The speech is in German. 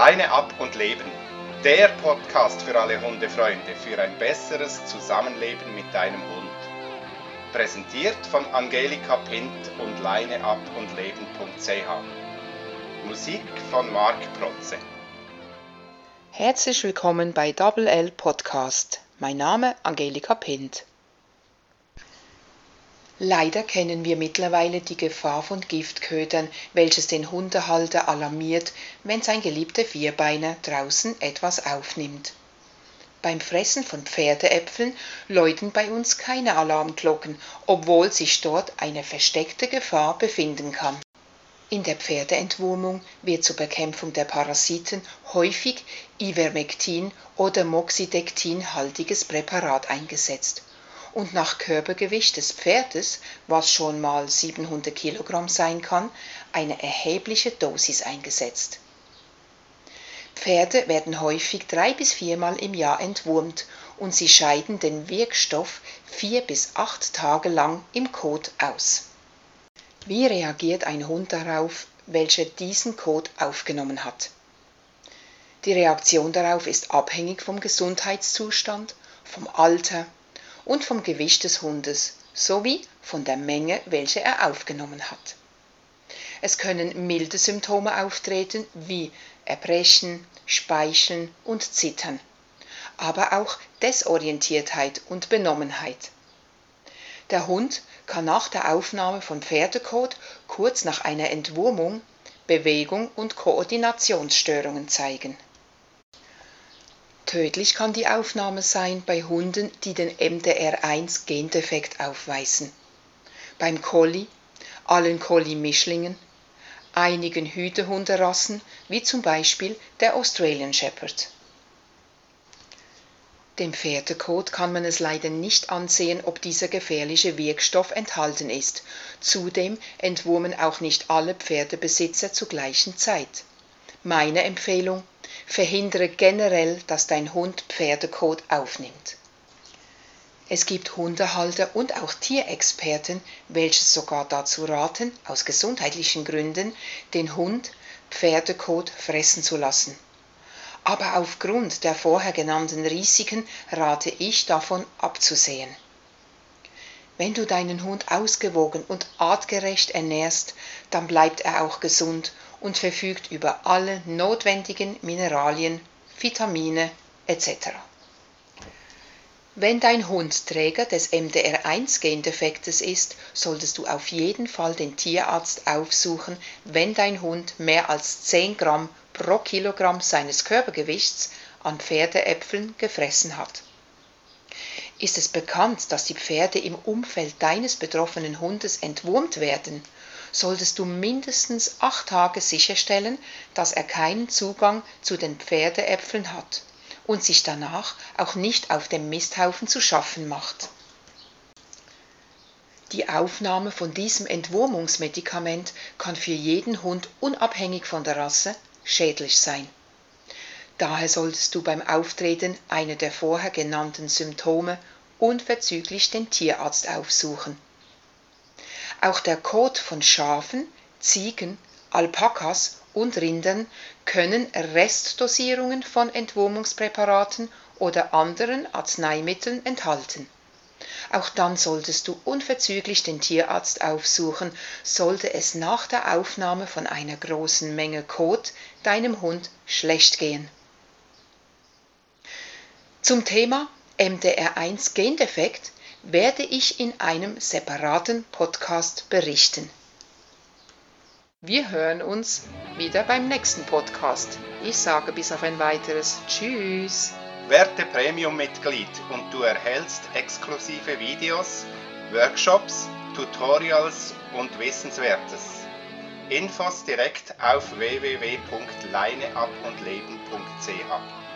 Leine ab und leben. Der Podcast für alle Hundefreunde für ein besseres Zusammenleben mit deinem Hund. Präsentiert von Angelika Pint und leineab und leben.ch. Musik von Marc Protze. Herzlich willkommen bei Double L Podcast. Mein Name Angelika Pint. Leider kennen wir mittlerweile die Gefahr von Giftködern, welches den Hundehalter alarmiert, wenn sein geliebter Vierbeiner draußen etwas aufnimmt. Beim Fressen von Pferdeäpfeln läuten bei uns keine Alarmglocken, obwohl sich dort eine versteckte Gefahr befinden kann. In der Pferdeentwurmung wird zur Bekämpfung der Parasiten häufig Ivermectin oder Moxidectin-haltiges Präparat eingesetzt und nach Körpergewicht des Pferdes, was schon mal 700 Kilogramm sein kann, eine erhebliche Dosis eingesetzt. Pferde werden häufig drei bis viermal im Jahr entwurmt und sie scheiden den Wirkstoff vier bis acht Tage lang im Kot aus. Wie reagiert ein Hund darauf, welcher diesen Kot aufgenommen hat? Die Reaktion darauf ist abhängig vom Gesundheitszustand, vom Alter, und vom Gewicht des Hundes sowie von der Menge, welche er aufgenommen hat. Es können milde Symptome auftreten wie Erbrechen, Speicheln und Zittern, aber auch Desorientiertheit und Benommenheit. Der Hund kann nach der Aufnahme von Pferdekot kurz nach einer Entwurmung Bewegung und Koordinationsstörungen zeigen Tödlich kann die Aufnahme sein bei Hunden, die den MDR1-Gendefekt aufweisen. Beim Collie, allen Collie-Mischlingen, einigen Hütehunderassen wie zum Beispiel der Australian Shepherd. Dem Pferdekot kann man es leider nicht ansehen, ob dieser gefährliche Wirkstoff enthalten ist. Zudem entwurmen auch nicht alle Pferdebesitzer zur gleichen Zeit. Meine Empfehlung Verhindere generell, dass dein Hund Pferdekot aufnimmt. Es gibt Hundehalter und auch Tierexperten, welche sogar dazu raten, aus gesundheitlichen Gründen den Hund Pferdekot fressen zu lassen. Aber aufgrund der vorher genannten Risiken rate ich davon abzusehen. Wenn du deinen Hund ausgewogen und artgerecht ernährst, dann bleibt er auch gesund und verfügt über alle notwendigen Mineralien, Vitamine etc. Wenn dein Hund Träger des MDR1-Gendefektes ist, solltest du auf jeden Fall den Tierarzt aufsuchen, wenn dein Hund mehr als 10 Gramm pro Kilogramm seines Körpergewichts an Pferdeäpfeln gefressen hat. Ist es bekannt, dass die Pferde im Umfeld deines betroffenen Hundes entwurmt werden, solltest du mindestens acht Tage sicherstellen, dass er keinen Zugang zu den Pferdeäpfeln hat und sich danach auch nicht auf dem Misthaufen zu schaffen macht. Die Aufnahme von diesem Entwurmungsmedikament kann für jeden Hund unabhängig von der Rasse schädlich sein. Daher solltest du beim Auftreten einer der vorher genannten Symptome unverzüglich den Tierarzt aufsuchen. Auch der Kot von Schafen, Ziegen, Alpakas und Rindern können Restdosierungen von Entwurmungspräparaten oder anderen Arzneimitteln enthalten. Auch dann solltest du unverzüglich den Tierarzt aufsuchen, sollte es nach der Aufnahme von einer großen Menge Kot deinem Hund schlecht gehen. Zum Thema MDR1 Gendefekt werde ich in einem separaten Podcast berichten. Wir hören uns wieder beim nächsten Podcast. Ich sage bis auf ein weiteres Tschüss. Werde Premium-Mitglied und du erhältst exklusive Videos, Workshops, Tutorials und Wissenswertes. Infos direkt auf www.leineabundleben.ch